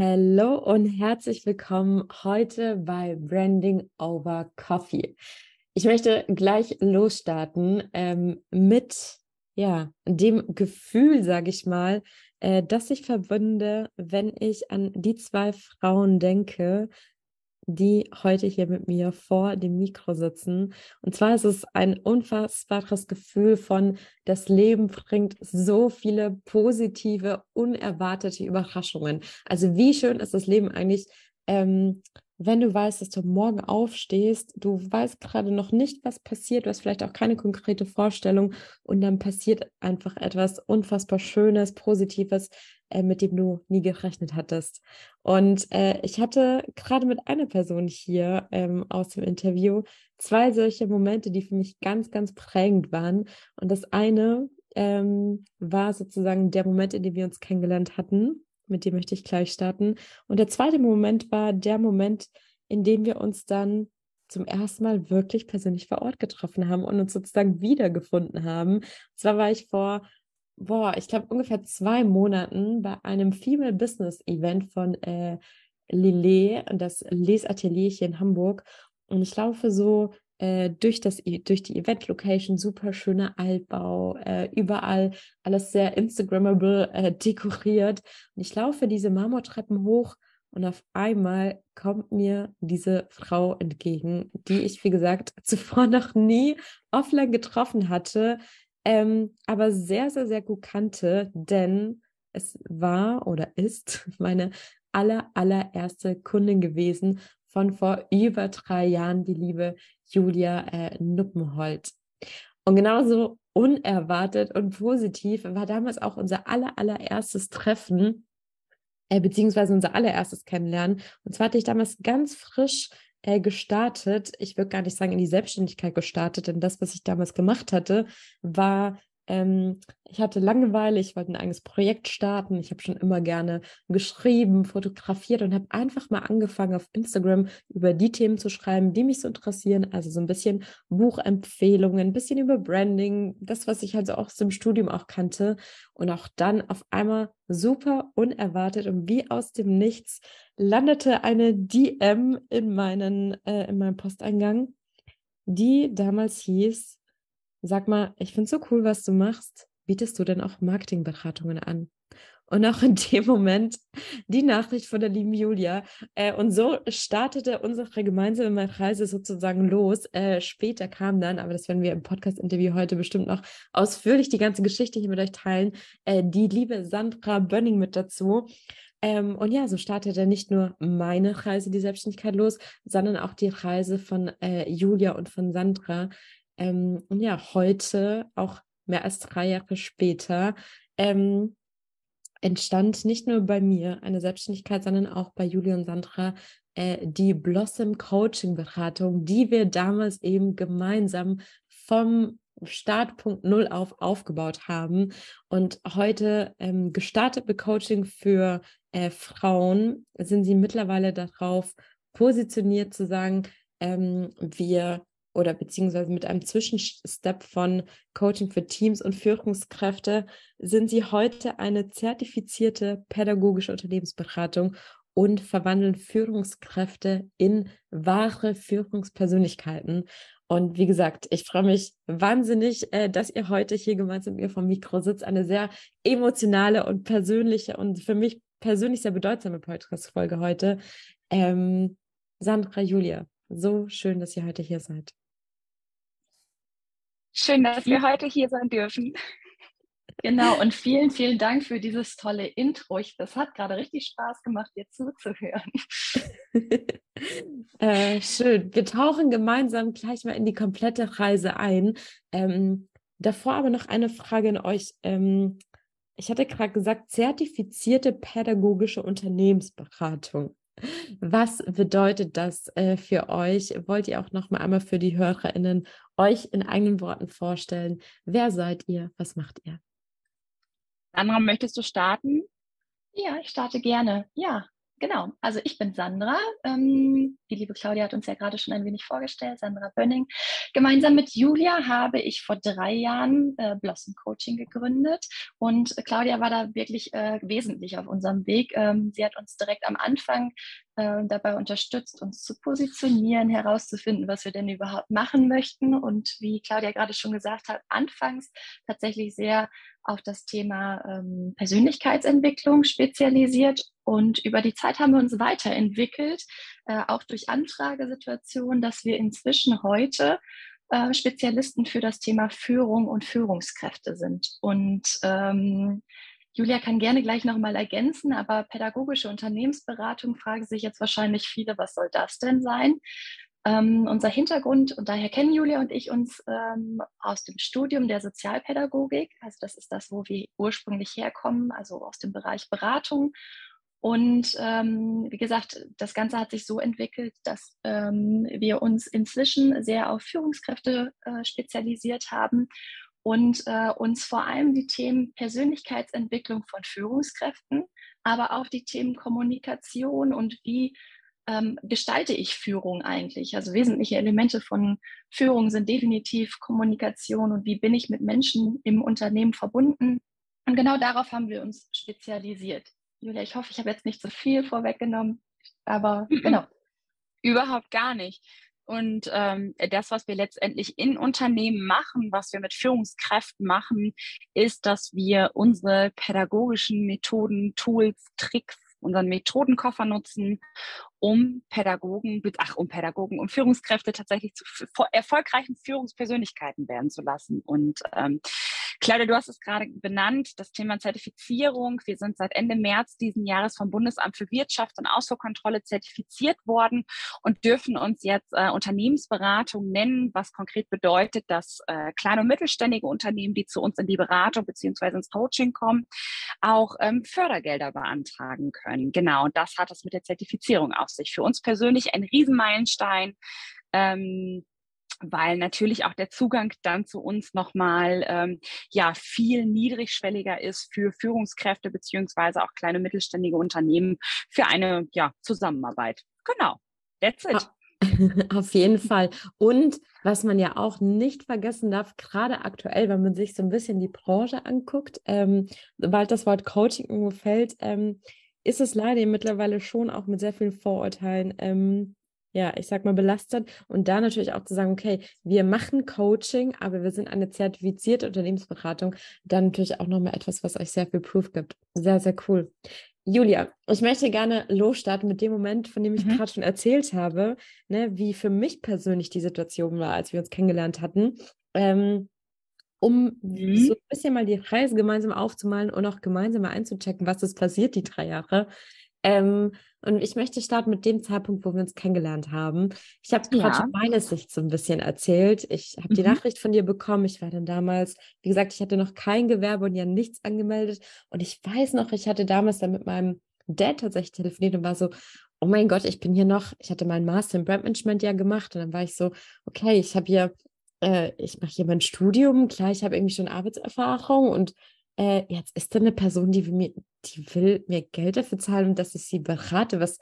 Hallo und herzlich willkommen heute bei Branding Over Coffee. Ich möchte gleich losstarten ähm, mit ja, dem Gefühl, sage ich mal, äh, das ich verbinde, wenn ich an die zwei Frauen denke, die heute hier mit mir vor dem Mikro sitzen. Und zwar ist es ein unfassbares Gefühl von, das Leben bringt so viele positive, unerwartete Überraschungen. Also wie schön ist das Leben eigentlich, ähm, wenn du weißt, dass du morgen aufstehst, du weißt gerade noch nicht, was passiert, du hast vielleicht auch keine konkrete Vorstellung und dann passiert einfach etwas unfassbar Schönes, Positives, äh, mit dem du nie gerechnet hattest. Und äh, ich hatte gerade mit einer Person hier ähm, aus dem Interview zwei solche Momente, die für mich ganz, ganz prägend waren. Und das eine ähm, war sozusagen der Moment, in dem wir uns kennengelernt hatten mit dem möchte ich gleich starten. Und der zweite Moment war der Moment, in dem wir uns dann zum ersten Mal wirklich persönlich vor Ort getroffen haben und uns sozusagen wiedergefunden haben. Und zwar war ich vor, boah, ich glaube ungefähr zwei Monaten bei einem Female Business Event von äh, Lillet, das Les Atelier hier in Hamburg. Und ich laufe so äh, durch, das, durch die Event-Location, super schöner Altbau, äh, überall alles sehr Instagrammable äh, dekoriert. Und ich laufe diese Marmortreppen hoch und auf einmal kommt mir diese Frau entgegen, die ich, wie gesagt, zuvor noch nie offline getroffen hatte, ähm, aber sehr, sehr, sehr gut kannte, denn es war oder ist meine aller, allererste Kundin gewesen von vor über drei Jahren, die liebe Julia äh, Nuppenholt. Und genauso unerwartet und positiv war damals auch unser aller, allererstes Treffen, äh, beziehungsweise unser allererstes Kennenlernen. Und zwar hatte ich damals ganz frisch äh, gestartet. Ich würde gar nicht sagen in die Selbstständigkeit gestartet, denn das, was ich damals gemacht hatte, war ähm, ich hatte Langeweile, ich wollte ein eigenes Projekt starten. Ich habe schon immer gerne geschrieben, fotografiert und habe einfach mal angefangen, auf Instagram über die Themen zu schreiben, die mich so interessieren. Also so ein bisschen Buchempfehlungen, ein bisschen über Branding, das, was ich also auch aus dem Studium auch kannte. Und auch dann auf einmal super unerwartet und wie aus dem Nichts landete eine DM in, meinen, äh, in meinem Posteingang, die damals hieß, Sag mal, ich finde es so cool, was du machst. Bietest du denn auch Marketingberatungen an? Und auch in dem Moment die Nachricht von der lieben Julia. Äh, und so startete unsere gemeinsame Reise sozusagen los. Äh, später kam dann, aber das werden wir im Podcast-Interview heute bestimmt noch ausführlich die ganze Geschichte hier mit euch teilen, äh, die liebe Sandra Bönning mit dazu. Ähm, und ja, so startete nicht nur meine Reise, die Selbstständigkeit los, sondern auch die Reise von äh, Julia und von Sandra, ähm, und ja, heute, auch mehr als drei Jahre später, ähm, entstand nicht nur bei mir eine Selbstständigkeit, sondern auch bei Julia und Sandra äh, die Blossom Coaching Beratung, die wir damals eben gemeinsam vom Startpunkt Null auf aufgebaut haben. Und heute ähm, gestartet mit Coaching für äh, Frauen sind sie mittlerweile darauf positioniert zu sagen, ähm, wir oder beziehungsweise mit einem Zwischenstep von Coaching für Teams und Führungskräfte sind sie heute eine zertifizierte pädagogische Unternehmensberatung und verwandeln Führungskräfte in wahre Führungspersönlichkeiten. Und wie gesagt, ich freue mich wahnsinnig, äh, dass ihr heute hier gemeinsam mit mir vom Mikro sitzt. Eine sehr emotionale und persönliche und für mich persönlich sehr bedeutsame Podcast-Folge heute. Ähm, Sandra, Julia, so schön, dass ihr heute hier seid. Schön, dass wir heute hier sein dürfen. Genau, und vielen, vielen Dank für dieses tolle Intro. Ich, das hat gerade richtig Spaß gemacht, dir zuzuhören. äh, schön. Wir tauchen gemeinsam gleich mal in die komplette Reise ein. Ähm, davor aber noch eine Frage an euch. Ähm, ich hatte gerade gesagt, zertifizierte pädagogische Unternehmensberatung. Was bedeutet das äh, für euch? Wollt ihr auch noch mal einmal für die HörerInnen euch in eigenen Worten vorstellen? Wer seid ihr? Was macht ihr? Sandra, möchtest du starten? Ja, ich starte gerne. Ja, genau, also ich bin Sandra. Ähm, die liebe Claudia hat uns ja gerade schon ein wenig vorgestellt, Sandra Bönning. Gemeinsam mit Julia habe ich vor drei Jahren äh, Blossom Coaching gegründet und Claudia war da wirklich äh, wesentlich auf unserem Weg. Ähm, sie hat uns direkt am Anfang äh, dabei unterstützt, uns zu positionieren, herauszufinden, was wir denn überhaupt machen möchten und wie Claudia gerade schon gesagt hat, anfangs tatsächlich sehr auf das Thema ähm, Persönlichkeitsentwicklung spezialisiert und über die Zeit haben wir uns weiterentwickelt, äh, auch durch Anfragesituationen, dass wir inzwischen heute äh, Spezialisten für das Thema Führung und Führungskräfte sind. Und ähm, Julia kann gerne gleich nochmal ergänzen, aber pädagogische Unternehmensberatung fragen sich jetzt wahrscheinlich viele, was soll das denn sein? Ähm, unser Hintergrund, und daher kennen Julia und ich uns ähm, aus dem Studium der Sozialpädagogik. Also das ist das, wo wir ursprünglich herkommen, also aus dem Bereich Beratung. Und ähm, wie gesagt, das Ganze hat sich so entwickelt, dass ähm, wir uns inzwischen sehr auf Führungskräfte äh, spezialisiert haben und äh, uns vor allem die Themen Persönlichkeitsentwicklung von Führungskräften, aber auch die Themen Kommunikation und wie ähm, gestalte ich Führung eigentlich? Also wesentliche Elemente von Führung sind definitiv Kommunikation und wie bin ich mit Menschen im Unternehmen verbunden. Und genau darauf haben wir uns spezialisiert. Julia, ich hoffe, ich habe jetzt nicht so viel vorweggenommen, aber genau. Überhaupt gar nicht. Und ähm, das, was wir letztendlich in Unternehmen machen, was wir mit Führungskräften machen, ist, dass wir unsere pädagogischen Methoden, Tools, Tricks, unseren Methodenkoffer nutzen, um Pädagogen, ach, um Pädagogen, um Führungskräfte tatsächlich zu erfolgreichen Führungspersönlichkeiten werden zu lassen. Und ähm, Claudia, du hast es gerade benannt, das Thema Zertifizierung. Wir sind seit Ende März diesen Jahres vom Bundesamt für Wirtschaft und Ausfuhrkontrolle zertifiziert worden und dürfen uns jetzt äh, Unternehmensberatung nennen, was konkret bedeutet, dass äh, kleine und mittelständige Unternehmen, die zu uns in die Beratung beziehungsweise ins Coaching kommen, auch ähm, Fördergelder beantragen können. Genau, und das hat es mit der Zertifizierung auf sich. Für uns persönlich ein Riesenmeilenstein. Ähm, weil natürlich auch der Zugang dann zu uns nochmal ähm, ja viel niedrigschwelliger ist für Führungskräfte beziehungsweise auch kleine mittelständige Unternehmen für eine ja, Zusammenarbeit. Genau, that's it. Auf jeden Fall. Und was man ja auch nicht vergessen darf, gerade aktuell, wenn man sich so ein bisschen die Branche anguckt, ähm, sobald das Wort Coaching irgendwo fällt, ähm, ist es leider mittlerweile schon auch mit sehr vielen Vorurteilen ähm, ja, ich sag mal, belastet. Und da natürlich auch zu sagen, okay, wir machen Coaching, aber wir sind eine zertifizierte Unternehmensberatung, dann natürlich auch nochmal etwas, was euch sehr viel Proof gibt. Sehr, sehr cool. Julia, ich möchte gerne losstarten mit dem Moment, von dem ich mhm. gerade schon erzählt habe, ne, wie für mich persönlich die Situation war, als wir uns kennengelernt hatten. Ähm, um mhm. so ein bisschen mal die Reise gemeinsam aufzumalen und auch gemeinsam mal einzuchecken, was ist passiert die drei Jahre. Ähm, und ich möchte starten mit dem Zeitpunkt, wo wir uns kennengelernt haben. Ich habe gerade ja. schon meine Sicht so ein bisschen erzählt. Ich habe mhm. die Nachricht von dir bekommen. Ich war dann damals, wie gesagt, ich hatte noch kein Gewerbe und ja nichts angemeldet. Und ich weiß noch, ich hatte damals dann mit meinem Dad tatsächlich telefoniert und war so, oh mein Gott, ich bin hier noch, ich hatte meinen Master in Brandmanagement ja gemacht und dann war ich so, okay, ich habe hier, äh, ich mache hier mein Studium, klar, ich habe irgendwie schon Arbeitserfahrung und äh, jetzt ist da eine Person, die will, mir, die will mir Geld dafür zahlen und dass ich sie berate. Was,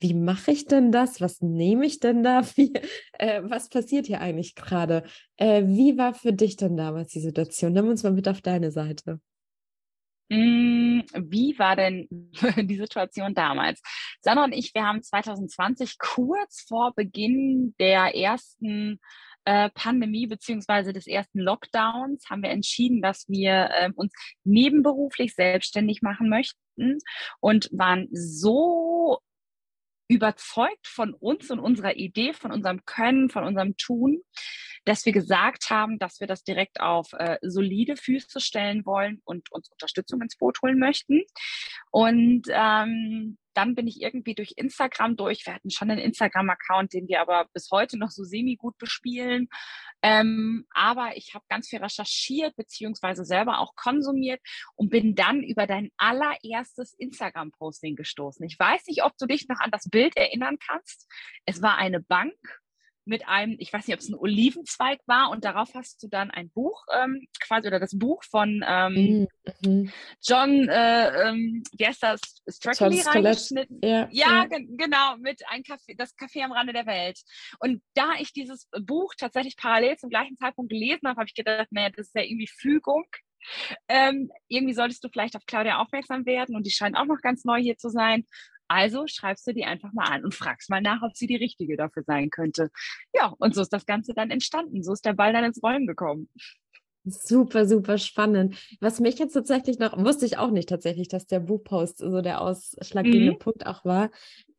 wie mache ich denn das? Was nehme ich denn da? Wie, äh, was passiert hier eigentlich gerade? Äh, wie war für dich denn damals die Situation? Nimm uns mal mit auf deine Seite. Mm, wie war denn die Situation damals? Sandra und ich, wir haben 2020 kurz vor Beginn der ersten äh, Pandemie beziehungsweise des ersten Lockdowns haben wir entschieden, dass wir äh, uns nebenberuflich selbstständig machen möchten und waren so überzeugt von uns und unserer Idee, von unserem Können, von unserem Tun, dass wir gesagt haben, dass wir das direkt auf äh, solide Füße stellen wollen und uns Unterstützung ins Boot holen möchten. Und ähm, dann bin ich irgendwie durch Instagram durch. Wir hatten schon einen Instagram-Account, den wir aber bis heute noch so semi-gut bespielen. Ähm, aber ich habe ganz viel recherchiert beziehungsweise selber auch konsumiert und bin dann über dein allererstes Instagram-Posting gestoßen. Ich weiß nicht, ob du dich noch an das Bild erinnern kannst. Es war eine Bank mit einem, ich weiß nicht, ob es ein Olivenzweig war und darauf hast du dann ein Buch ähm, quasi oder das Buch von ähm, mhm. John, äh, ähm, wie heißt das, Strackley reingeschnitten. Ja, ja, ja. genau, mit ein Café, das Café am Rande der Welt. Und da ich dieses Buch tatsächlich parallel zum gleichen Zeitpunkt gelesen habe, habe ich gedacht, naja, das ist ja irgendwie Fügung. Ähm, irgendwie solltest du vielleicht auf Claudia aufmerksam werden und die scheint auch noch ganz neu hier zu sein. Also schreibst du die einfach mal an und fragst mal nach, ob sie die richtige dafür sein könnte. Ja, und so ist das Ganze dann entstanden. So ist der Ball dann ins Rollen gekommen. Super, super spannend. Was mich jetzt tatsächlich noch, wusste ich auch nicht tatsächlich, dass der Buchpost so der ausschlaggebende mhm. Punkt auch war.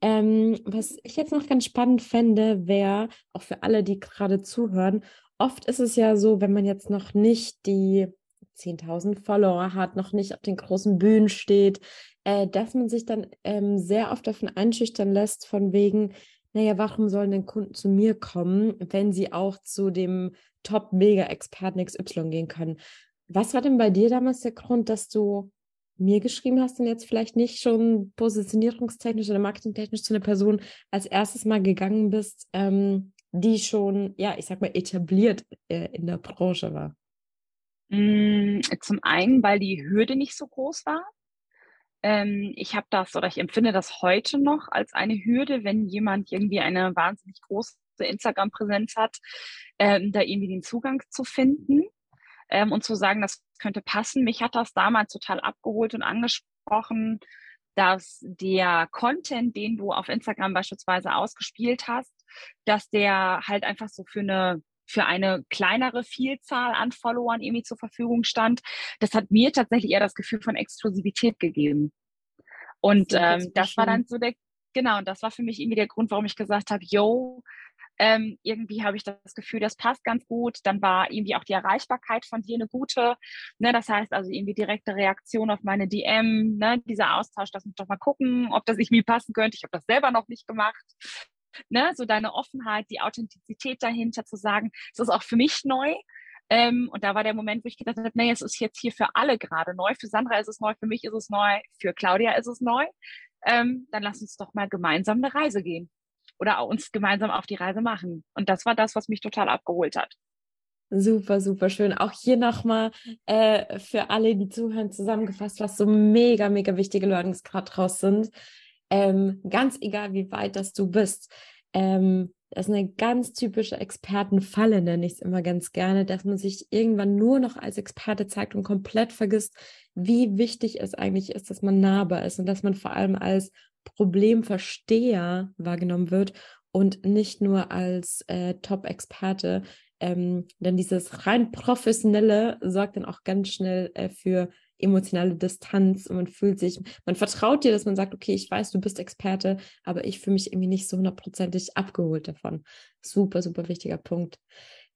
Ähm, was ich jetzt noch ganz spannend fände, wäre, auch für alle, die gerade zuhören, oft ist es ja so, wenn man jetzt noch nicht die 10.000 Follower hat, noch nicht auf den großen Bühnen steht, äh, dass man sich dann ähm, sehr oft davon einschüchtern lässt, von wegen, naja, warum sollen denn Kunden zu mir kommen, wenn sie auch zu dem Top-Mega-Experten XY gehen können? Was war denn bei dir damals der Grund, dass du mir geschrieben hast und jetzt vielleicht nicht schon positionierungstechnisch oder marketingtechnisch zu einer Person als erstes mal gegangen bist, ähm, die schon, ja, ich sag mal, etabliert äh, in der Branche war? Mm, zum einen, weil die Hürde nicht so groß war. Ähm, ich habe das oder ich empfinde das heute noch als eine Hürde, wenn jemand irgendwie eine wahnsinnig große Instagram-Präsenz hat, ähm, da irgendwie den Zugang zu finden ähm, und zu sagen, das könnte passen. Mich hat das damals total abgeholt und angesprochen, dass der Content, den du auf Instagram beispielsweise ausgespielt hast, dass der halt einfach so für eine für eine kleinere Vielzahl an Followern irgendwie zur Verfügung stand. Das hat mir tatsächlich eher das Gefühl von Exklusivität gegeben. Und das, ähm, das war dann so der, genau, und das war für mich irgendwie der Grund, warum ich gesagt habe, yo, ähm, irgendwie habe ich das Gefühl, das passt ganz gut. Dann war irgendwie auch die Erreichbarkeit von dir eine gute. Ne, das heißt also irgendwie direkte Reaktion auf meine DM, ne, dieser Austausch, lass mich doch mal gucken, ob das irgendwie passen könnte. Ich habe das selber noch nicht gemacht ne, so deine Offenheit, die Authentizität dahinter zu sagen, es ist auch für mich neu. Ähm, und da war der Moment, wo ich gedacht habe, nee, es ist jetzt hier für alle gerade neu. Für Sandra ist es neu, für mich ist es neu, für Claudia ist es neu. Ähm, dann lass uns doch mal gemeinsam eine Reise gehen oder uns gemeinsam auf die Reise machen. Und das war das, was mich total abgeholt hat. Super, super schön. Auch hier nochmal äh, für alle, die zuhören, zusammengefasst, was so mega, mega wichtige Learnings gerade draus sind ähm, ganz egal, wie weit das du bist. Ähm, das ist eine ganz typische Expertenfalle, nenne ich es immer ganz gerne, dass man sich irgendwann nur noch als Experte zeigt und komplett vergisst, wie wichtig es eigentlich ist, dass man nahbar ist und dass man vor allem als Problemversteher wahrgenommen wird und nicht nur als äh, Top-Experte. Ähm, denn dieses rein professionelle sorgt dann auch ganz schnell äh, für emotionale Distanz und man fühlt sich, man vertraut dir, dass man sagt, okay, ich weiß, du bist Experte, aber ich fühle mich irgendwie nicht so hundertprozentig abgeholt davon. Super, super wichtiger Punkt.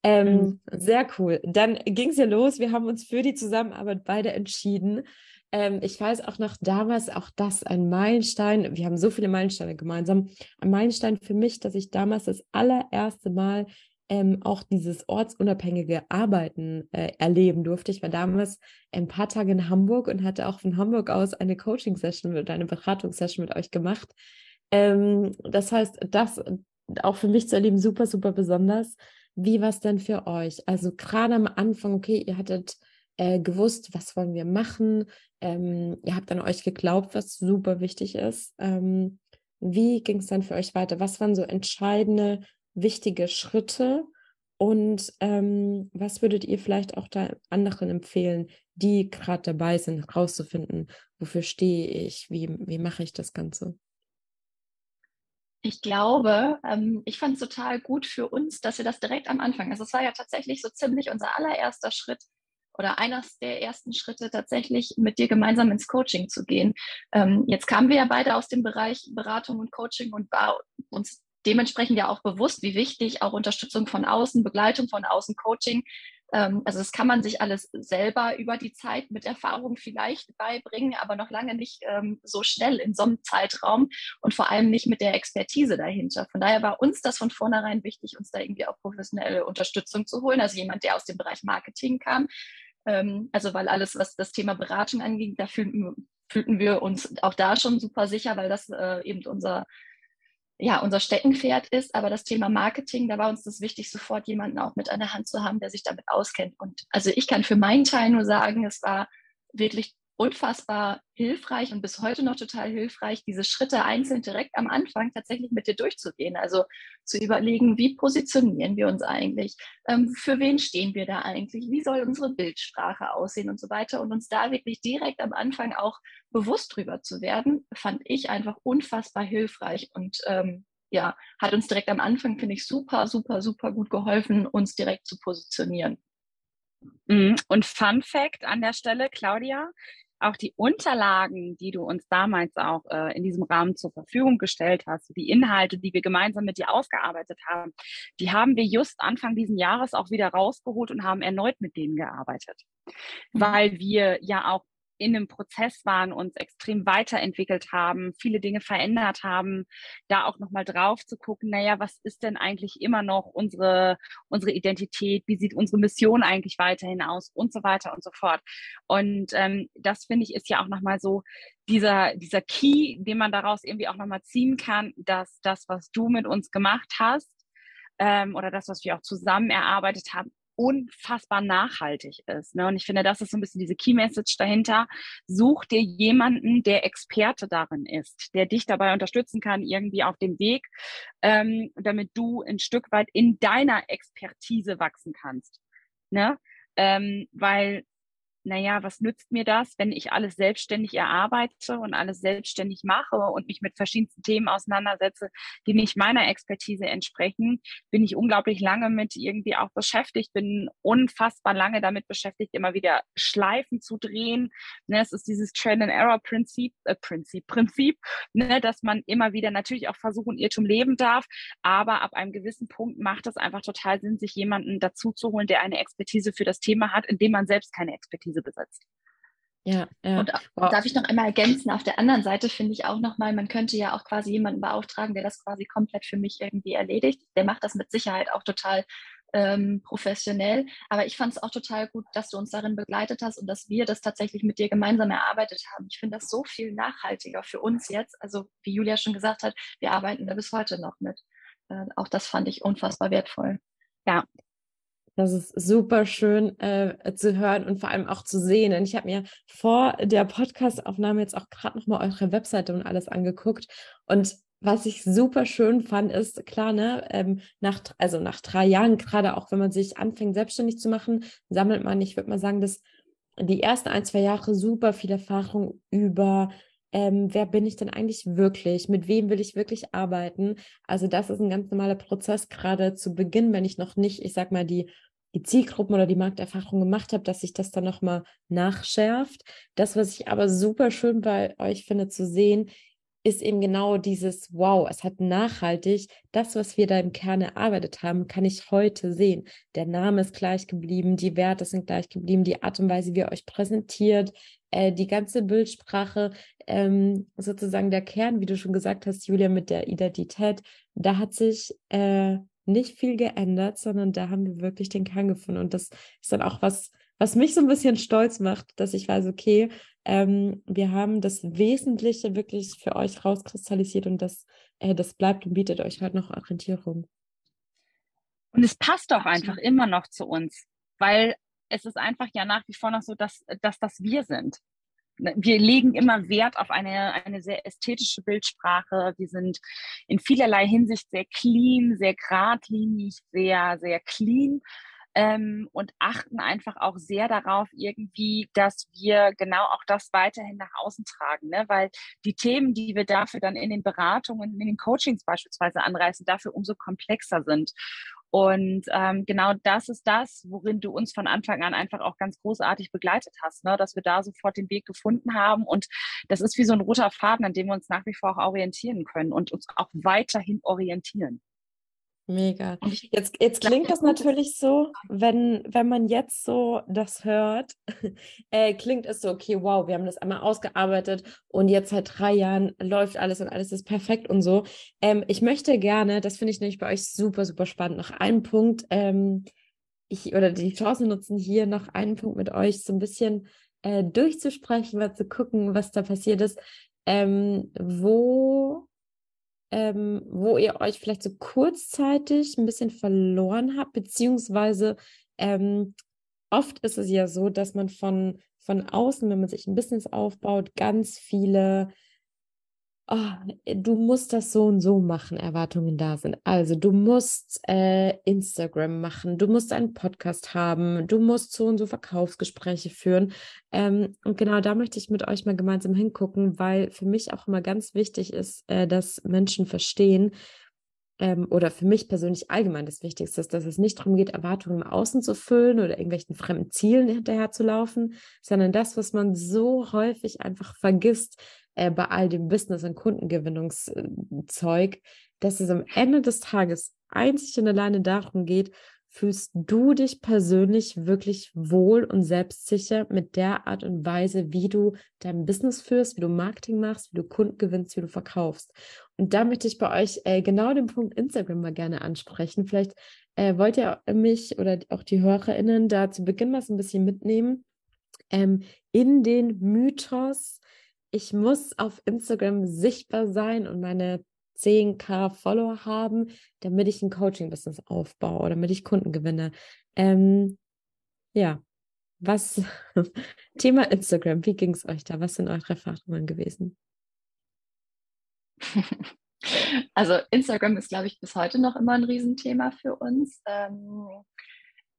Ähm, mhm. Sehr cool. Dann ging es ja los. Wir haben uns für die Zusammenarbeit beide entschieden. Ähm, ich weiß auch noch damals, auch das ein Meilenstein. Wir haben so viele Meilensteine gemeinsam. Ein Meilenstein für mich, dass ich damals das allererste Mal ähm, auch dieses ortsunabhängige Arbeiten äh, erleben durfte. Ich war damals ein paar Tage in Hamburg und hatte auch von Hamburg aus eine Coaching-Session mit, eine Beratungssession mit euch gemacht. Ähm, das heißt, das auch für mich zu erleben, super, super besonders. Wie war es denn für euch? Also gerade am Anfang, okay, ihr hattet äh, gewusst, was wollen wir machen. Ähm, ihr habt an euch geglaubt, was super wichtig ist. Ähm, wie ging es dann für euch weiter? Was waren so entscheidende wichtige Schritte? Und ähm, was würdet ihr vielleicht auch da anderen empfehlen, die gerade dabei sind, herauszufinden, wofür stehe ich, wie, wie mache ich das Ganze? Ich glaube, ähm, ich fand es total gut für uns, dass wir das direkt am Anfang, also es war ja tatsächlich so ziemlich unser allererster Schritt oder eines der ersten Schritte tatsächlich mit dir gemeinsam ins Coaching zu gehen. Ähm, jetzt kamen wir ja beide aus dem Bereich Beratung und Coaching und war uns dementsprechend ja auch bewusst, wie wichtig auch Unterstützung von außen, Begleitung von außen, Coaching. Ähm, also das kann man sich alles selber über die Zeit mit Erfahrung vielleicht beibringen, aber noch lange nicht ähm, so schnell in so einem Zeitraum und vor allem nicht mit der Expertise dahinter. Von daher war uns das von vornherein wichtig, uns da irgendwie auch professionelle Unterstützung zu holen. Also jemand, der aus dem Bereich Marketing kam. Ähm, also weil alles, was das Thema Beratung anging, da fühlten, fühlten wir uns auch da schon super sicher, weil das äh, eben unser ja, unser Steckenpferd ist, aber das Thema Marketing, da war uns das wichtig, sofort jemanden auch mit an der Hand zu haben, der sich damit auskennt. Und also ich kann für meinen Teil nur sagen, es war wirklich unfassbar hilfreich und bis heute noch total hilfreich, diese Schritte einzeln direkt am Anfang tatsächlich mit dir durchzugehen. Also zu überlegen, wie positionieren wir uns eigentlich, ähm, für wen stehen wir da eigentlich, wie soll unsere Bildsprache aussehen und so weiter. Und uns da wirklich direkt am Anfang auch bewusst drüber zu werden, fand ich einfach unfassbar hilfreich und ähm, ja, hat uns direkt am Anfang, finde ich, super, super, super gut geholfen, uns direkt zu positionieren. Mhm. Und Fun Fact an der Stelle, Claudia, auch die Unterlagen, die du uns damals auch äh, in diesem Rahmen zur Verfügung gestellt hast, die Inhalte, die wir gemeinsam mit dir ausgearbeitet haben, die haben wir just Anfang diesen Jahres auch wieder rausgeholt und haben erneut mit denen gearbeitet. Mhm. Weil wir ja auch in einem Prozess waren, uns extrem weiterentwickelt haben, viele Dinge verändert haben, da auch nochmal drauf zu gucken, naja, was ist denn eigentlich immer noch unsere, unsere Identität, wie sieht unsere Mission eigentlich weiterhin aus und so weiter und so fort. Und ähm, das finde ich ist ja auch nochmal so dieser, dieser Key, den man daraus irgendwie auch nochmal ziehen kann, dass das, was du mit uns gemacht hast, ähm, oder das, was wir auch zusammen erarbeitet haben, unfassbar nachhaltig ist. Ne? Und ich finde, das ist so ein bisschen diese Key Message dahinter. Such dir jemanden, der Experte darin ist, der dich dabei unterstützen kann, irgendwie auf dem Weg, ähm, damit du ein Stück weit in deiner Expertise wachsen kannst. Ne? Ähm, weil naja, was nützt mir das, wenn ich alles selbstständig erarbeite und alles selbstständig mache und mich mit verschiedensten Themen auseinandersetze, die nicht meiner Expertise entsprechen, bin ich unglaublich lange mit irgendwie auch beschäftigt, bin unfassbar lange damit beschäftigt, immer wieder Schleifen zu drehen. Ne, es ist dieses Train-and-Error-Prinzip, äh, Prinzip, Prinzip, ne, dass man immer wieder natürlich auch versuchen, Irrtum leben darf, aber ab einem gewissen Punkt macht es einfach total Sinn, sich jemanden dazu zu holen, der eine Expertise für das Thema hat, in dem man selbst keine Expertise Expertise besitzt. Ja, ja. Und wow. darf ich noch einmal ergänzen, auf der anderen Seite finde ich auch nochmal, man könnte ja auch quasi jemanden beauftragen, der das quasi komplett für mich irgendwie erledigt. Der macht das mit Sicherheit auch total ähm, professionell. Aber ich fand es auch total gut, dass du uns darin begleitet hast und dass wir das tatsächlich mit dir gemeinsam erarbeitet haben. Ich finde das so viel nachhaltiger für uns jetzt. Also wie Julia schon gesagt hat, wir arbeiten da bis heute noch mit. Äh, auch das fand ich unfassbar wertvoll. Ja, das ist super schön äh, zu hören und vor allem auch zu sehen. Und ich habe mir vor der Podcastaufnahme jetzt auch gerade nochmal eure Webseite und alles angeguckt. Und was ich super schön fand, ist klar, ne, ähm, nach, also nach drei Jahren, gerade auch wenn man sich anfängt, selbstständig zu machen, sammelt man, ich würde mal sagen, dass die ersten ein, zwei Jahre super viel Erfahrung über ähm, wer bin ich denn eigentlich wirklich? Mit wem will ich wirklich arbeiten? Also das ist ein ganz normaler Prozess, gerade zu Beginn, wenn ich noch nicht, ich sag mal, die, die Zielgruppen oder die Markterfahrung gemacht habe, dass sich das dann nochmal nachschärft. Das, was ich aber super schön bei euch finde zu sehen, ist eben genau dieses, wow, es hat nachhaltig, das, was wir da im Kern erarbeitet haben, kann ich heute sehen. Der Name ist gleich geblieben, die Werte sind gleich geblieben, die Art und Weise, wie ihr euch präsentiert, äh, die ganze Bildsprache, ähm, sozusagen der Kern, wie du schon gesagt hast, Julia, mit der Identität, da hat sich äh, nicht viel geändert, sondern da haben wir wirklich den Kern gefunden. Und das ist dann auch was, was mich so ein bisschen stolz macht, dass ich weiß, okay, ähm, wir haben das Wesentliche wirklich für euch rauskristallisiert und das, äh, das bleibt und bietet euch halt noch Orientierung. Und es passt doch einfach immer noch zu uns, weil es ist einfach ja nach wie vor noch so, dass, dass das wir sind. Ne, wir legen immer Wert auf eine, eine sehr ästhetische Bildsprache. Wir sind in vielerlei Hinsicht sehr clean, sehr geradlinig, sehr, sehr clean. Ähm, und achten einfach auch sehr darauf irgendwie, dass wir genau auch das weiterhin nach außen tragen, ne? weil die Themen, die wir dafür dann in den Beratungen, in den Coachings beispielsweise anreißen, dafür umso komplexer sind. Und ähm, genau das ist das, worin du uns von Anfang an einfach auch ganz großartig begleitet hast, ne? dass wir da sofort den Weg gefunden haben. Und das ist wie so ein roter Faden, an dem wir uns nach wie vor auch orientieren können und uns auch weiterhin orientieren. Mega. Jetzt, jetzt klingt das natürlich so, wenn, wenn man jetzt so das hört, äh, klingt es so, okay, wow, wir haben das einmal ausgearbeitet und jetzt seit drei Jahren läuft alles und alles ist perfekt und so. Ähm, ich möchte gerne, das finde ich nämlich bei euch super, super spannend, noch einen Punkt, ähm, ich, oder die Chance nutzen, hier noch einen Punkt mit euch so ein bisschen äh, durchzusprechen, mal zu gucken, was da passiert ist. Ähm, wo ähm, wo ihr euch vielleicht so kurzzeitig ein bisschen verloren habt, beziehungsweise ähm, oft ist es ja so, dass man von, von außen, wenn man sich ein Business aufbaut, ganz viele oh, du musst das so und so machen, Erwartungen da sind. Also du musst äh, Instagram machen, du musst einen Podcast haben, du musst so und so Verkaufsgespräche führen. Ähm, und genau da möchte ich mit euch mal gemeinsam hingucken, weil für mich auch immer ganz wichtig ist, äh, dass Menschen verstehen, ähm, oder für mich persönlich allgemein das Wichtigste ist, dass es nicht darum geht, Erwartungen im Außen zu füllen oder irgendwelchen fremden Zielen hinterher zu laufen, sondern das, was man so häufig einfach vergisst, äh, bei all dem Business- und Kundengewinnungszeug, dass es am Ende des Tages einzig und alleine darum geht, fühlst du dich persönlich wirklich wohl und selbstsicher mit der Art und Weise, wie du dein Business führst, wie du Marketing machst, wie du Kunden gewinnst, wie du verkaufst. Und da möchte ich bei euch äh, genau den Punkt Instagram mal gerne ansprechen. Vielleicht äh, wollt ihr mich oder auch die HörerInnen da zu Beginn so ein bisschen mitnehmen ähm, in den Mythos, ich muss auf Instagram sichtbar sein und meine 10k Follower haben, damit ich ein Coaching-Business aufbaue, damit ich Kunden gewinne. Ähm, ja, was Thema Instagram, wie ging es euch da? Was sind eure Erfahrungen gewesen? Also Instagram ist, glaube ich, bis heute noch immer ein Riesenthema für uns. Ähm,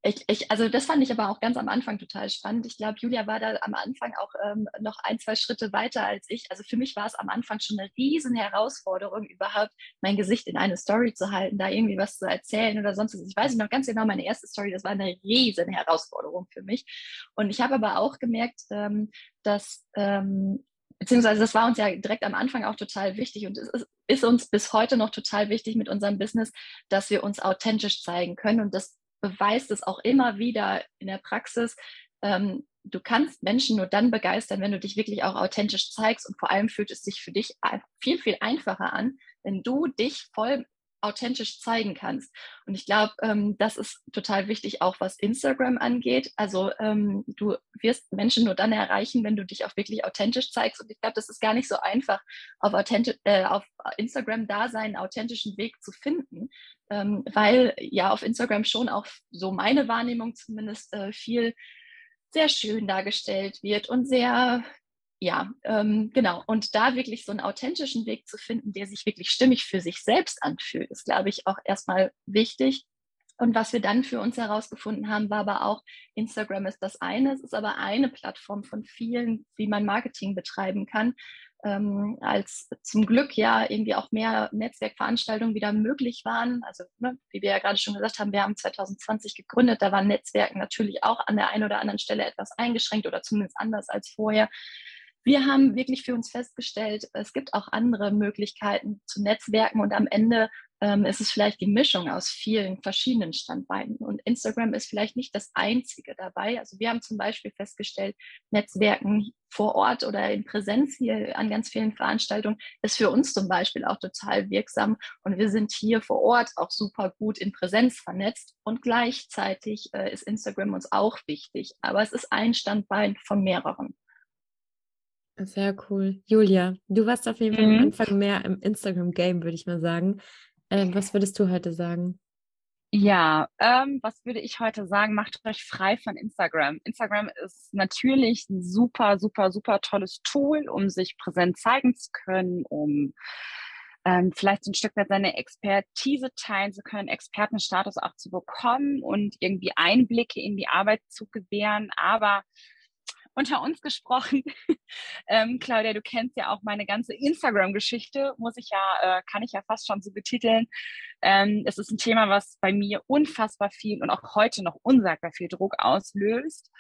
ich, ich, also das fand ich aber auch ganz am Anfang total spannend. Ich glaube, Julia war da am Anfang auch ähm, noch ein, zwei Schritte weiter als ich. Also für mich war es am Anfang schon eine riesen Herausforderung, überhaupt mein Gesicht in eine Story zu halten, da irgendwie was zu erzählen oder sonst was. Ich weiß noch ganz genau, meine erste Story, das war eine riesen Herausforderung für mich. Und ich habe aber auch gemerkt, ähm, dass ähm, beziehungsweise das war uns ja direkt am Anfang auch total wichtig und es ist, ist, uns bis heute noch total wichtig mit unserem Business, dass wir uns authentisch zeigen können und das beweist es auch immer wieder in der Praxis. Ähm, du kannst Menschen nur dann begeistern, wenn du dich wirklich auch authentisch zeigst und vor allem fühlt es sich für dich viel, viel einfacher an, wenn du dich voll authentisch zeigen kannst. Und ich glaube, ähm, das ist total wichtig, auch was Instagram angeht. Also ähm, du wirst Menschen nur dann erreichen, wenn du dich auch wirklich authentisch zeigst. Und ich glaube, das ist gar nicht so einfach, auf, äh, auf Instagram da seinen authentischen Weg zu finden, ähm, weil ja auf Instagram schon auch so meine Wahrnehmung zumindest äh, viel sehr schön dargestellt wird und sehr ja, ähm, genau. Und da wirklich so einen authentischen Weg zu finden, der sich wirklich stimmig für sich selbst anfühlt, ist, glaube ich, auch erstmal wichtig. Und was wir dann für uns herausgefunden haben, war aber auch, Instagram ist das eine, es ist aber eine Plattform von vielen, wie man Marketing betreiben kann. Ähm, als zum Glück ja irgendwie auch mehr Netzwerkveranstaltungen wieder möglich waren. Also ne, wie wir ja gerade schon gesagt haben, wir haben 2020 gegründet, da waren Netzwerken natürlich auch an der einen oder anderen Stelle etwas eingeschränkt oder zumindest anders als vorher. Wir haben wirklich für uns festgestellt, es gibt auch andere Möglichkeiten zu Netzwerken und am Ende ähm, ist es vielleicht die Mischung aus vielen verschiedenen Standbeinen. Und Instagram ist vielleicht nicht das einzige dabei. Also wir haben zum Beispiel festgestellt, Netzwerken vor Ort oder in Präsenz hier an ganz vielen Veranstaltungen ist für uns zum Beispiel auch total wirksam. Und wir sind hier vor Ort auch super gut in Präsenz vernetzt. Und gleichzeitig äh, ist Instagram uns auch wichtig. Aber es ist ein Standbein von mehreren. Sehr cool. Julia, du warst auf jeden Fall am mhm. Anfang mehr im Instagram-Game, würde ich mal sagen. Ähm, was würdest du heute sagen? Ja, ähm, was würde ich heute sagen? Macht euch frei von Instagram. Instagram ist natürlich ein super, super, super tolles Tool, um sich präsent zeigen zu können, um ähm, vielleicht ein Stück weit seine Expertise teilen zu können, Expertenstatus auch zu bekommen und irgendwie Einblicke in die Arbeit zu gewähren. Aber unter uns gesprochen. ähm, Claudia, du kennst ja auch meine ganze Instagram-Geschichte, muss ich ja, äh, kann ich ja fast schon so betiteln. Ähm, es ist ein Thema, was bei mir unfassbar viel und auch heute noch unsagbar viel Druck auslöst.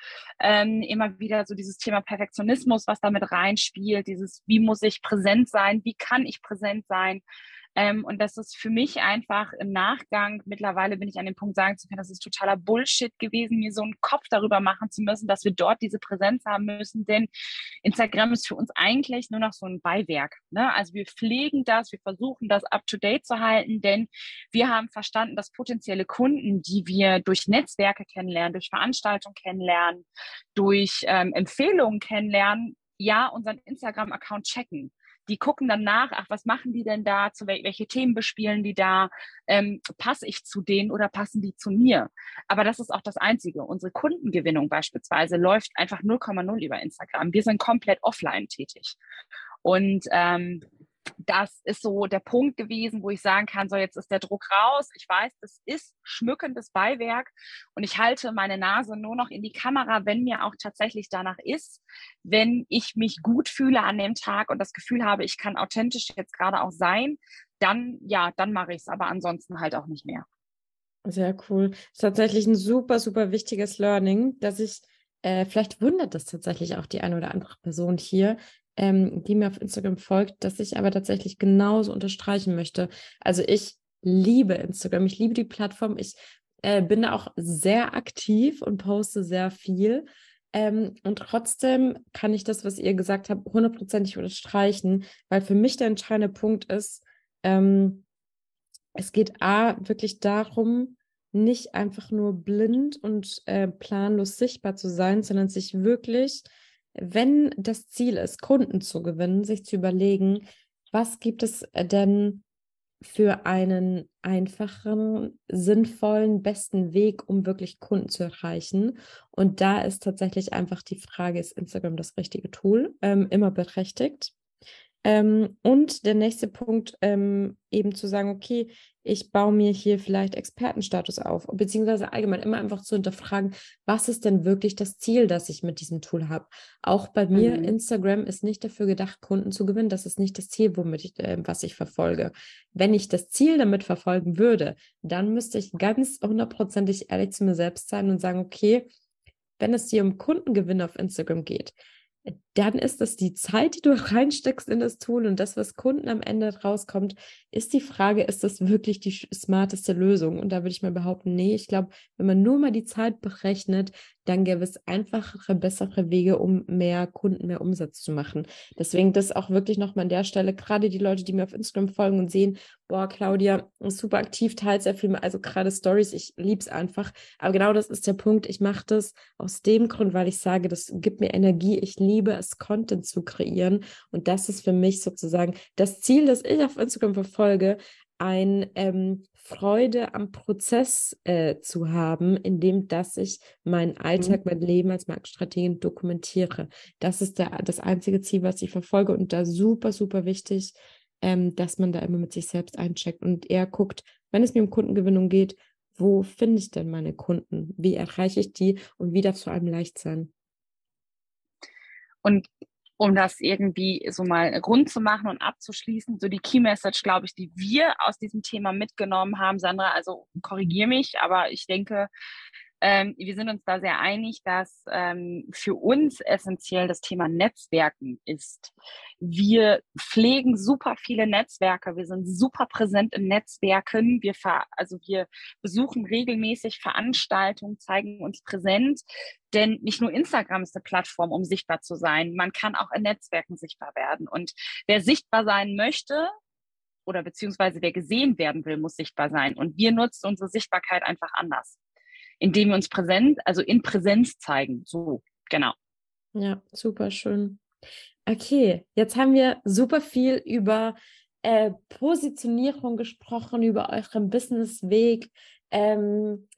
Ähm, immer wieder so dieses Thema Perfektionismus, was damit reinspielt, dieses, wie muss ich präsent sein, wie kann ich präsent sein. Ähm, und das ist für mich einfach im Nachgang, mittlerweile bin ich an dem Punkt sagen zu können, das ist totaler Bullshit gewesen, mir so einen Kopf darüber machen zu müssen, dass wir dort diese Präsenz haben müssen. Denn Instagram ist für uns eigentlich nur noch so ein Beiwerk. Ne? Also wir pflegen das, wir versuchen das up-to-date zu halten, denn wir haben verstanden, dass potenzielle Kunden, die wir durch Netzwerke kennenlernen, durch Veranstaltungen kennenlernen, durch ähm, Empfehlungen kennenlernen, ja unseren Instagram-Account checken die gucken dann nach, ach, was machen die denn da, zu wel welche Themen bespielen die da, ähm, passe ich zu denen oder passen die zu mir? Aber das ist auch das Einzige. Unsere Kundengewinnung beispielsweise läuft einfach 0,0 über Instagram. Wir sind komplett offline tätig. Und ähm, das ist so der Punkt gewesen, wo ich sagen kann, so jetzt ist der Druck raus. Ich weiß, das ist schmückendes Beiwerk und ich halte meine Nase nur noch in die Kamera, wenn mir auch tatsächlich danach ist, wenn ich mich gut fühle an dem Tag und das Gefühl habe, ich kann authentisch jetzt gerade auch sein, dann ja, dann mache ich es, aber ansonsten halt auch nicht mehr. Sehr cool. Das ist tatsächlich ein super, super wichtiges Learning, dass ich äh, vielleicht wundert das tatsächlich auch die eine oder andere Person hier, ähm, die mir auf Instagram folgt, dass ich aber tatsächlich genauso unterstreichen möchte. Also ich liebe Instagram, ich liebe die Plattform, ich äh, bin da auch sehr aktiv und poste sehr viel. Ähm, und trotzdem kann ich das, was ihr gesagt habt, hundertprozentig unterstreichen, weil für mich der entscheidende Punkt ist, ähm, es geht A, wirklich darum, nicht einfach nur blind und äh, planlos sichtbar zu sein, sondern sich wirklich wenn das Ziel ist, Kunden zu gewinnen, sich zu überlegen, was gibt es äh, denn für einen einfachen, sinnvollen, besten Weg, um wirklich Kunden zu erreichen. Und da ist tatsächlich einfach die Frage, ist Instagram das richtige Tool? Ähm, immer berechtigt. Ähm, und der nächste Punkt, ähm, eben zu sagen, okay, ich baue mir hier vielleicht Expertenstatus auf, beziehungsweise allgemein immer einfach zu hinterfragen, was ist denn wirklich das Ziel, das ich mit diesem Tool habe. Auch bei mir, mhm. Instagram ist nicht dafür gedacht, Kunden zu gewinnen. Das ist nicht das Ziel, womit ich, äh, was ich verfolge. Wenn ich das Ziel damit verfolgen würde, dann müsste ich ganz hundertprozentig ehrlich zu mir selbst sein und sagen, okay, wenn es hier um Kundengewinn auf Instagram geht, dann ist das die Zeit, die du reinsteckst in das Tool und das, was Kunden am Ende rauskommt, ist die Frage, ist das wirklich die smarteste Lösung? Und da würde ich mal behaupten, nee, ich glaube, wenn man nur mal die Zeit berechnet, dann gäbe es einfachere, bessere Wege, um mehr Kunden, mehr Umsatz zu machen. Deswegen das auch wirklich nochmal an der Stelle, gerade die Leute, die mir auf Instagram folgen und sehen, boah, Claudia super aktiv, teilt sehr viel, also gerade Stories, ich liebe es einfach. Aber genau das ist der Punkt. Ich mache das aus dem Grund, weil ich sage, das gibt mir Energie. Ich liebe es, Content zu kreieren. Und das ist für mich sozusagen das Ziel, das ich auf Instagram verfolge, ein ähm, Freude am Prozess äh, zu haben, indem dass ich meinen Alltag, mhm. mein Leben als Marktstrategin dokumentiere. Das ist der, das einzige Ziel, was ich verfolge und da super, super wichtig, ähm, dass man da immer mit sich selbst eincheckt und eher guckt, wenn es mir um Kundengewinnung geht, wo finde ich denn meine Kunden? Wie erreiche ich die und wie darf es vor allem leicht sein? Und um das irgendwie so mal rund zu machen und abzuschließen, so die Key Message, glaube ich, die wir aus diesem Thema mitgenommen haben, Sandra, also korrigier mich, aber ich denke, ähm, wir sind uns da sehr einig, dass ähm, für uns essentiell das Thema Netzwerken ist. Wir pflegen super viele Netzwerke, wir sind super präsent in Netzwerken, wir also wir besuchen regelmäßig Veranstaltungen, zeigen uns präsent, denn nicht nur Instagram ist eine Plattform, um sichtbar zu sein, man kann auch in Netzwerken sichtbar werden. Und wer sichtbar sein möchte, oder beziehungsweise wer gesehen werden will, muss sichtbar sein. Und wir nutzen unsere Sichtbarkeit einfach anders indem wir uns präsent, also in Präsenz zeigen. So, genau. Ja, super schön. Okay, jetzt haben wir super viel über äh, Positionierung gesprochen, über euren Businessweg. Ähm,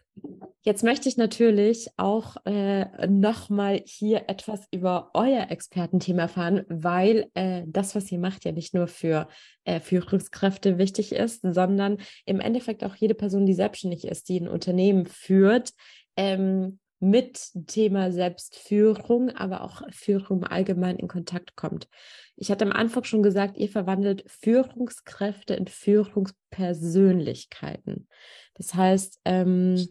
Jetzt möchte ich natürlich auch äh, nochmal hier etwas über euer Expertenthema erfahren, weil äh, das, was ihr macht, ja nicht nur für äh, Führungskräfte wichtig ist, sondern im Endeffekt auch jede Person, die selbstständig ist, die ein Unternehmen führt, ähm, mit Thema Selbstführung, aber auch Führung allgemein in Kontakt kommt. Ich hatte am Anfang schon gesagt, ihr verwandelt Führungskräfte in Führungspersönlichkeiten. Das heißt, ähm,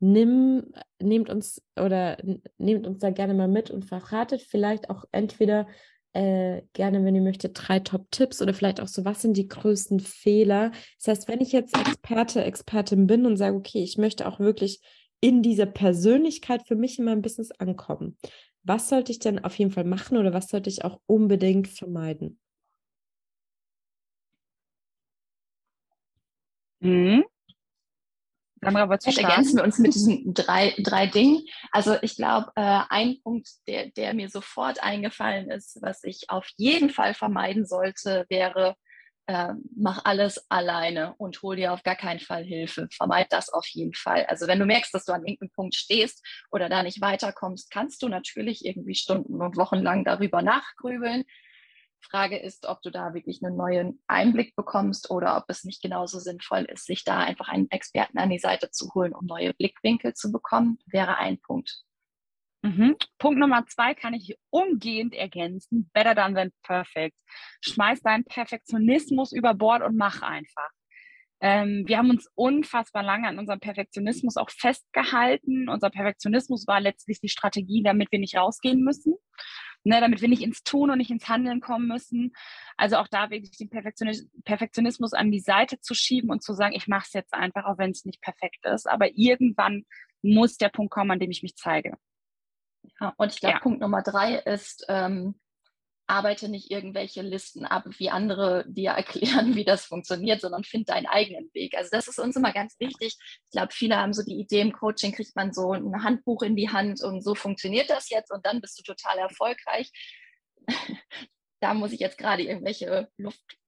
nimm, nehmt uns oder nehmt uns da gerne mal mit und verratet vielleicht auch entweder äh, gerne, wenn ihr möchtet, drei Top-Tipps oder vielleicht auch so, was sind die größten Fehler? Das heißt, wenn ich jetzt Experte, Expertin bin und sage, okay, ich möchte auch wirklich in dieser Persönlichkeit für mich in meinem Business ankommen, was sollte ich denn auf jeden Fall machen oder was sollte ich auch unbedingt vermeiden? Mhm. Samra, wolltest du ergänzen wir uns mit diesen drei, drei Dingen. Also ich glaube, äh, ein Punkt, der, der mir sofort eingefallen ist, was ich auf jeden Fall vermeiden sollte, wäre, äh, mach alles alleine und hol dir auf gar keinen Fall Hilfe. Vermeid das auf jeden Fall. Also wenn du merkst, dass du an irgendeinem Punkt stehst oder da nicht weiterkommst, kannst du natürlich irgendwie Stunden und Wochen lang darüber nachgrübeln. Frage ist, ob du da wirklich einen neuen Einblick bekommst oder ob es nicht genauso sinnvoll ist, sich da einfach einen Experten an die Seite zu holen, um neue Blickwinkel zu bekommen, wäre ein Punkt. Mhm. Punkt Nummer zwei kann ich umgehend ergänzen. Better done than perfect. Schmeiß deinen Perfektionismus über Bord und mach einfach. Ähm, wir haben uns unfassbar lange an unserem Perfektionismus auch festgehalten. Unser Perfektionismus war letztlich die Strategie, damit wir nicht rausgehen müssen ne, damit wir nicht ins Tun und nicht ins Handeln kommen müssen. Also auch da wirklich den Perfektionismus an die Seite zu schieben und zu sagen, ich mache es jetzt einfach, auch wenn es nicht perfekt ist. Aber irgendwann muss der Punkt kommen, an dem ich mich zeige. Ja, und ich glaube, ja. Punkt Nummer drei ist, ähm, arbeite nicht irgendwelche Listen ab, wie andere dir erklären, wie das funktioniert, sondern find deinen eigenen Weg. Also das ist uns immer ganz wichtig. Ich glaube, viele haben so die Idee, im Coaching kriegt man so ein Handbuch in die Hand und so funktioniert das jetzt und dann bist du total erfolgreich. da muss ich jetzt gerade irgendwelche Luft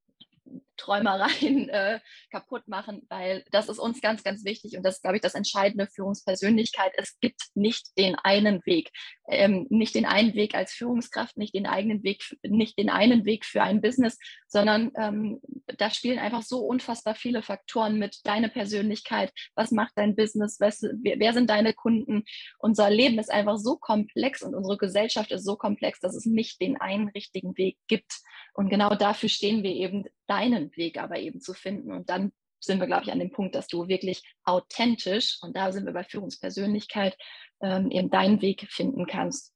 Träumereien äh, kaputt machen, weil das ist uns ganz, ganz wichtig und das ist, glaube ich, das Entscheidende Führungspersönlichkeit. Es gibt nicht den einen Weg, ähm, nicht den einen Weg als Führungskraft, nicht den eigenen Weg, nicht den einen Weg für ein Business, sondern ähm, da spielen einfach so unfassbar viele Faktoren mit. Deine Persönlichkeit, was macht dein Business, was, wer, wer sind deine Kunden? Unser Leben ist einfach so komplex und unsere Gesellschaft ist so komplex, dass es nicht den einen richtigen Weg gibt. Und genau dafür stehen wir eben, deinen Weg aber eben zu finden. Und dann sind wir, glaube ich, an dem Punkt, dass du wirklich authentisch, und da sind wir bei Führungspersönlichkeit, ähm, eben deinen Weg finden kannst.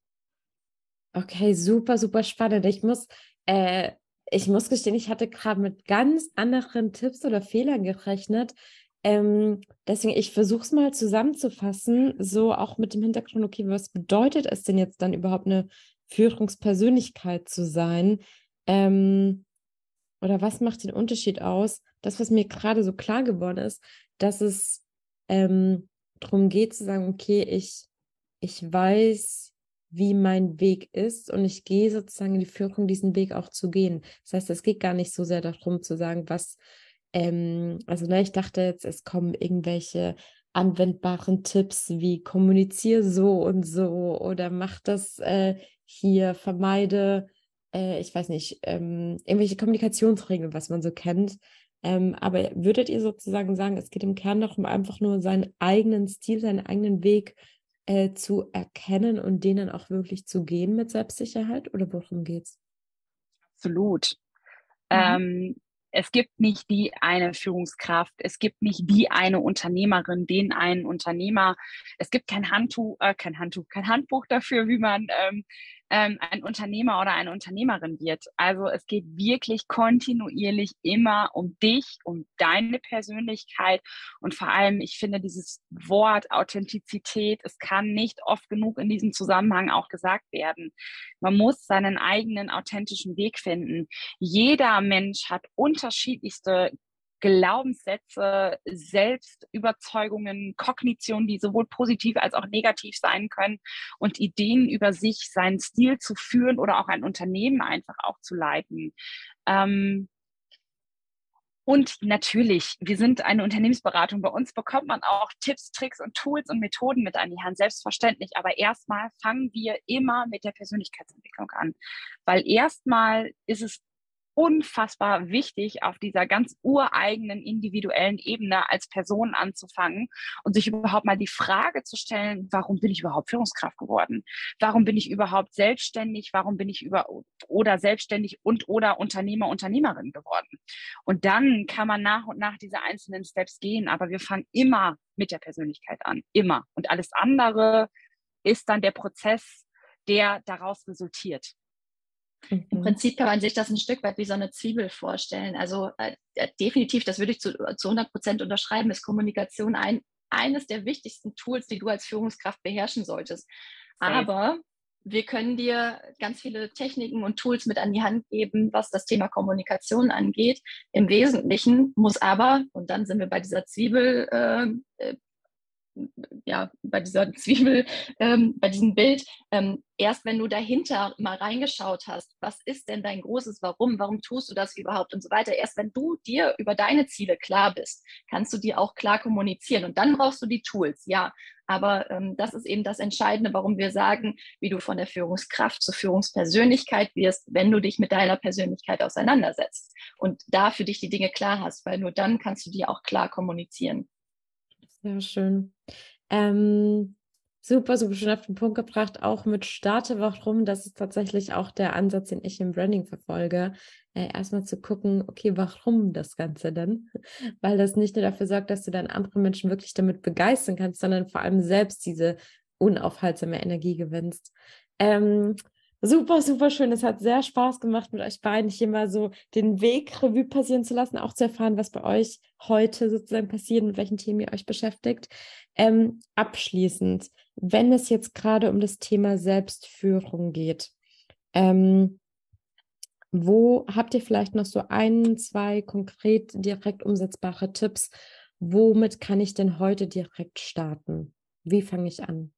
Okay, super, super spannend. Ich muss, äh, ich muss gestehen, ich hatte gerade mit ganz anderen Tipps oder Fehlern gerechnet. Ähm, deswegen, ich versuche es mal zusammenzufassen, so auch mit dem Hintergrund, okay, was bedeutet es denn jetzt dann überhaupt eine Führungspersönlichkeit zu sein? Ähm, oder was macht den Unterschied aus? Das, was mir gerade so klar geworden ist, dass es ähm, darum geht zu sagen, okay, ich, ich weiß, wie mein Weg ist und ich gehe sozusagen in die Führung, diesen Weg auch zu gehen. Das heißt, es geht gar nicht so sehr darum zu sagen, was, ähm, also ne, ich dachte jetzt, es kommen irgendwelche anwendbaren Tipps wie kommuniziere so und so oder mach das äh, hier, vermeide äh, ich weiß nicht, ähm, irgendwelche Kommunikationsregeln, was man so kennt. Ähm, aber würdet ihr sozusagen sagen, es geht im Kern darum, einfach nur seinen eigenen Stil, seinen eigenen Weg äh, zu erkennen und den dann auch wirklich zu gehen mit Selbstsicherheit? Oder worum geht's? Absolut. Mhm. Ähm, es gibt nicht die eine Führungskraft, es gibt nicht die eine Unternehmerin, den einen Unternehmer. Es gibt kein Handtuch, äh, kein Handtuch, kein Handbuch dafür, wie man ähm, ähm, ein Unternehmer oder eine Unternehmerin wird. Also es geht wirklich kontinuierlich immer um dich, um deine Persönlichkeit und vor allem, ich finde dieses Wort Authentizität, es kann nicht oft genug in diesem Zusammenhang auch gesagt werden. Man muss seinen eigenen authentischen Weg finden. Jeder Mensch hat unterschiedlichste Glaubenssätze, Selbstüberzeugungen, Kognitionen, die sowohl positiv als auch negativ sein können und Ideen über sich, seinen Stil zu führen oder auch ein Unternehmen einfach auch zu leiten. Ähm, und natürlich, wir sind eine Unternehmensberatung. Bei uns bekommt man auch Tipps, Tricks und Tools und Methoden mit an die Hand, selbstverständlich. Aber erstmal fangen wir immer mit der Persönlichkeitsentwicklung an. Weil erstmal ist es unfassbar wichtig, auf dieser ganz ureigenen individuellen Ebene als Person anzufangen und sich überhaupt mal die Frage zu stellen, warum bin ich überhaupt Führungskraft geworden? Warum bin ich überhaupt selbstständig? Warum bin ich über oder selbstständig und oder Unternehmer, Unternehmerin geworden? Und dann kann man nach und nach diese einzelnen Steps gehen, aber wir fangen immer mit der Persönlichkeit an, immer. Und alles andere ist dann der Prozess, der daraus resultiert. Mhm. Im Prinzip kann man sich das ein Stück weit wie so eine Zwiebel vorstellen. Also äh, definitiv, das würde ich zu, zu 100 Prozent unterschreiben, ist Kommunikation ein, eines der wichtigsten Tools, die du als Führungskraft beherrschen solltest. Aber wir können dir ganz viele Techniken und Tools mit an die Hand geben, was das Thema Kommunikation angeht. Im Wesentlichen muss aber, und dann sind wir bei dieser Zwiebel, äh, äh ja, bei dieser Zwiebel, ähm, bei diesem Bild, ähm, erst wenn du dahinter mal reingeschaut hast, was ist denn dein großes Warum, warum tust du das überhaupt und so weiter, erst wenn du dir über deine Ziele klar bist, kannst du die auch klar kommunizieren und dann brauchst du die Tools, ja. Aber ähm, das ist eben das Entscheidende, warum wir sagen, wie du von der Führungskraft zur Führungspersönlichkeit wirst, wenn du dich mit deiner Persönlichkeit auseinandersetzt und da für dich die Dinge klar hast, weil nur dann kannst du die auch klar kommunizieren. Sehr schön. Ähm, super, super schön auf den Punkt gebracht, auch mit Starte warum. Das ist tatsächlich auch der Ansatz, den ich im Branding verfolge. Äh, erstmal zu gucken, okay, warum das Ganze denn? Weil das nicht nur dafür sorgt, dass du dann andere Menschen wirklich damit begeistern kannst, sondern vor allem selbst diese unaufhaltsame Energie gewinnst. Ähm, Super, super schön. Es hat sehr Spaß gemacht, mit euch beiden hier mal so den Weg Revue passieren zu lassen, auch zu erfahren, was bei euch heute sozusagen passiert, mit welchen Themen ihr euch beschäftigt. Ähm, abschließend, wenn es jetzt gerade um das Thema Selbstführung geht, ähm, wo habt ihr vielleicht noch so ein, zwei konkret direkt umsetzbare Tipps? Womit kann ich denn heute direkt starten? Wie fange ich an?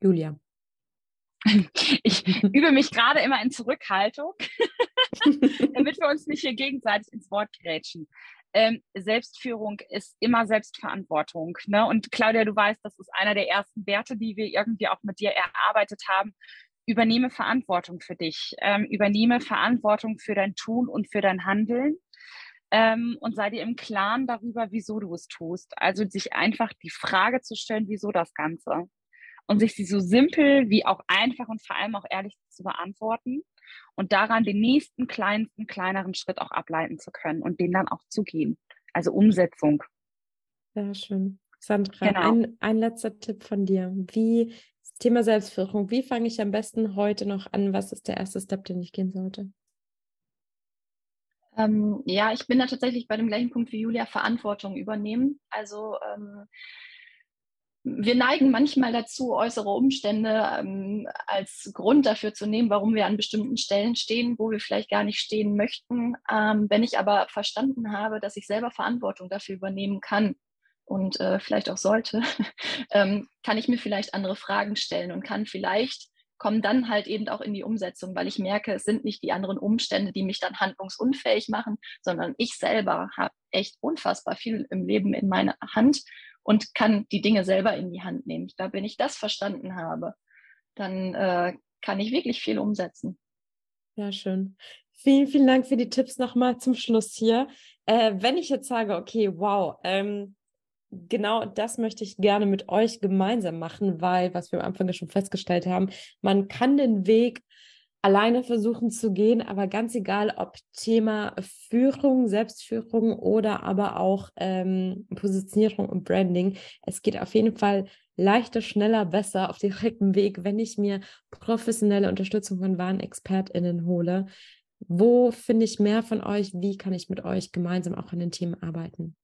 Julia. Ich übe mich gerade immer in Zurückhaltung, damit wir uns nicht hier gegenseitig ins Wort grätschen. Ähm, Selbstführung ist immer Selbstverantwortung. Ne? Und Claudia, du weißt, das ist einer der ersten Werte, die wir irgendwie auch mit dir erarbeitet haben. Übernehme Verantwortung für dich. Ähm, übernehme Verantwortung für dein Tun und für dein Handeln. Ähm, und sei dir im Klaren darüber, wieso du es tust. Also sich einfach die Frage zu stellen, wieso das Ganze und sich sie so simpel wie auch einfach und vor allem auch ehrlich zu beantworten und daran den nächsten kleinsten, kleineren Schritt auch ableiten zu können und den dann auch zu gehen. Also Umsetzung. Sehr schön. Sandra, genau. ein, ein letzter Tipp von dir. Wie das Thema Selbstführung, wie fange ich am besten heute noch an? Was ist der erste Step, den ich gehen sollte? Ähm, ja, ich bin da tatsächlich bei dem gleichen Punkt wie Julia, Verantwortung übernehmen. Also ähm, wir neigen manchmal dazu, äußere Umstände ähm, als Grund dafür zu nehmen, warum wir an bestimmten Stellen stehen, wo wir vielleicht gar nicht stehen möchten. Ähm, wenn ich aber verstanden habe, dass ich selber Verantwortung dafür übernehmen kann und äh, vielleicht auch sollte, ähm, kann ich mir vielleicht andere Fragen stellen und kann vielleicht kommen dann halt eben auch in die Umsetzung, weil ich merke, es sind nicht die anderen Umstände, die mich dann handlungsunfähig machen, sondern ich selber habe echt unfassbar viel im Leben in meiner Hand und kann die Dinge selber in die Hand nehmen. Ich wenn ich das verstanden habe, dann äh, kann ich wirklich viel umsetzen. Ja, schön. Vielen, vielen Dank für die Tipps nochmal zum Schluss hier. Äh, wenn ich jetzt sage, okay, wow, ähm, genau das möchte ich gerne mit euch gemeinsam machen, weil, was wir am Anfang schon festgestellt haben, man kann den Weg alleine versuchen zu gehen, aber ganz egal, ob Thema Führung, Selbstführung oder aber auch ähm, Positionierung und Branding, es geht auf jeden Fall leichter, schneller, besser auf direktem Weg, wenn ich mir professionelle Unterstützung von wahren ExpertInnen hole. Wo finde ich mehr von euch? Wie kann ich mit euch gemeinsam auch an den Themen arbeiten?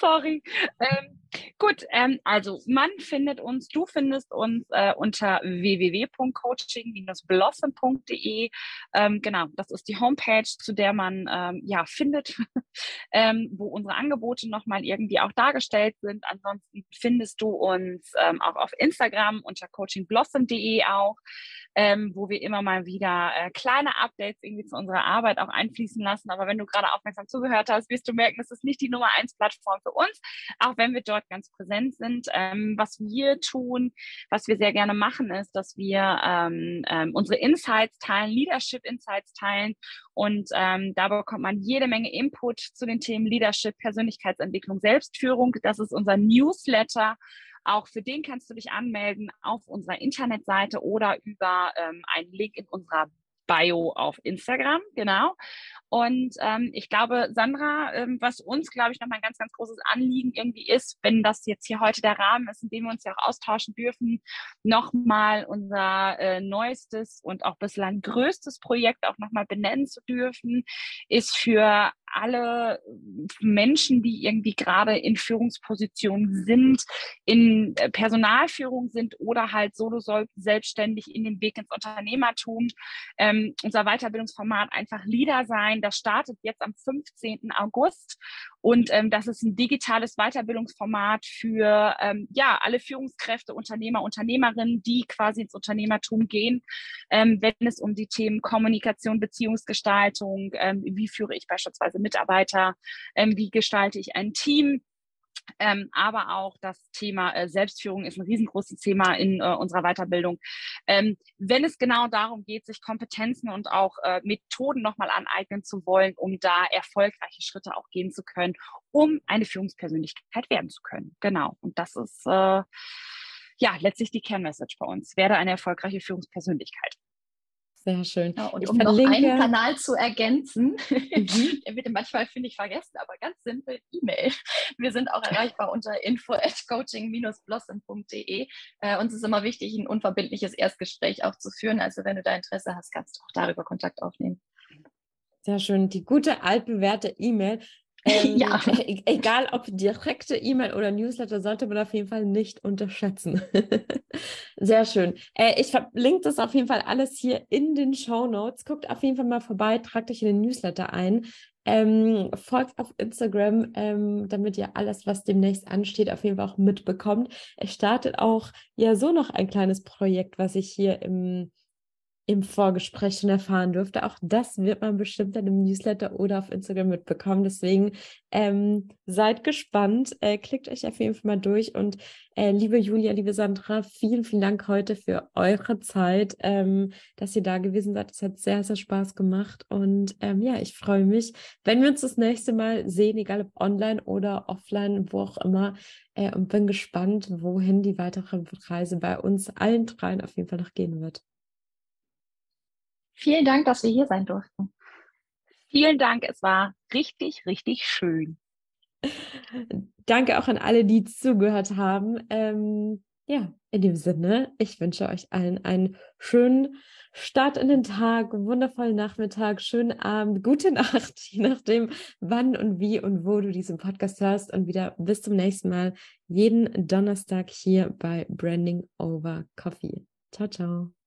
Sorry. Ähm, gut, ähm, also man findet uns, du findest uns äh, unter www.coaching-blossom.de. Ähm, genau, das ist die Homepage, zu der man ähm, ja findet, ähm, wo unsere Angebote nochmal irgendwie auch dargestellt sind. Ansonsten findest du uns ähm, auch auf Instagram unter coachingblossom.de auch wo wir immer mal wieder äh, kleine Updates irgendwie zu unserer Arbeit auch einfließen lassen. Aber wenn du gerade aufmerksam zugehört hast, wirst du merken, es ist nicht die Nummer eins Plattform für uns, auch wenn wir dort ganz präsent sind. Ähm, was wir tun, was wir sehr gerne machen, ist, dass wir ähm, ähm, unsere Insights teilen, Leadership Insights teilen und ähm, da bekommt man jede Menge Input zu den Themen Leadership, Persönlichkeitsentwicklung, Selbstführung. Das ist unser Newsletter. Auch für den kannst du dich anmelden auf unserer Internetseite oder über ähm, einen Link in unserer Bio auf Instagram, genau. Und ähm, ich glaube, Sandra, ähm, was uns, glaube ich, nochmal ein ganz, ganz großes Anliegen irgendwie ist, wenn das jetzt hier heute der Rahmen ist, in dem wir uns ja auch austauschen dürfen, nochmal unser äh, neuestes und auch bislang größtes Projekt auch nochmal benennen zu dürfen, ist für alle Menschen, die irgendwie gerade in Führungspositionen sind, in äh, Personalführung sind oder halt solo selbstständig in den Weg ins Unternehmertum. Ähm, unser Weiterbildungsformat einfach Leader sein. Das startet jetzt am 15. August und ähm, das ist ein digitales Weiterbildungsformat für ähm, ja alle Führungskräfte, Unternehmer, Unternehmerinnen, die quasi ins Unternehmertum gehen, ähm, wenn es um die Themen Kommunikation, Beziehungsgestaltung, ähm, wie führe ich beispielsweise Mitarbeiter, ähm, wie gestalte ich ein Team, ähm, aber auch das Thema äh, Selbstführung ist ein riesengroßes Thema in äh, unserer Weiterbildung. Ähm, wenn es genau darum geht, sich Kompetenzen und auch äh, Methoden nochmal aneignen zu wollen, um da erfolgreiche Schritte auch gehen zu können, um eine Führungspersönlichkeit werden zu können. Genau. Und das ist äh, ja letztlich die Kernmessage bei uns. Werde eine erfolgreiche Führungspersönlichkeit. Sehr schön. Ja, und ich um verlinke... noch einen Kanal zu ergänzen, mhm. der wird manchmal, finde ich, vergessen, aber ganz simpel, E-Mail. Wir sind auch erreichbar unter info at coaching-blossom.de. Äh, uns ist immer wichtig, ein unverbindliches Erstgespräch auch zu führen. Also wenn du da Interesse hast, kannst du auch darüber Kontakt aufnehmen. Sehr schön. Die gute altbewährte E-Mail. Ähm, ja. E-, egal ob direkte E-Mail oder Newsletter, sollte man auf jeden Fall nicht unterschätzen. Sehr schön. Äh, ich verlinke das auf jeden Fall alles hier in den Show Notes. Guckt auf jeden Fall mal vorbei, tragt euch in den Newsletter ein. Ähm, folgt auf Instagram, ähm, damit ihr alles, was demnächst ansteht, auf jeden Fall auch mitbekommt. Es startet auch ja so noch ein kleines Projekt, was ich hier im im Vorgespräch schon erfahren durfte. Auch das wird man bestimmt dann im Newsletter oder auf Instagram mitbekommen. Deswegen ähm, seid gespannt, äh, klickt euch auf jeden Fall mal durch. Und äh, liebe Julia, liebe Sandra, vielen, vielen Dank heute für eure Zeit, ähm, dass ihr da gewesen seid. Es hat sehr, sehr Spaß gemacht. Und ähm, ja, ich freue mich, wenn wir uns das nächste Mal sehen, egal ob online oder offline, wo auch immer. Äh, und bin gespannt, wohin die weitere Reise bei uns allen dreien auf jeden Fall noch gehen wird. Vielen Dank, dass wir hier sein durften. Vielen Dank, es war richtig, richtig schön. Danke auch an alle, die zugehört haben. Ähm, ja, in dem Sinne, ich wünsche euch allen einen schönen Start in den Tag, wundervollen Nachmittag, schönen Abend, gute Nacht, je nachdem, wann und wie und wo du diesen Podcast hörst. Und wieder bis zum nächsten Mal, jeden Donnerstag hier bei Branding Over Coffee. Ciao, ciao.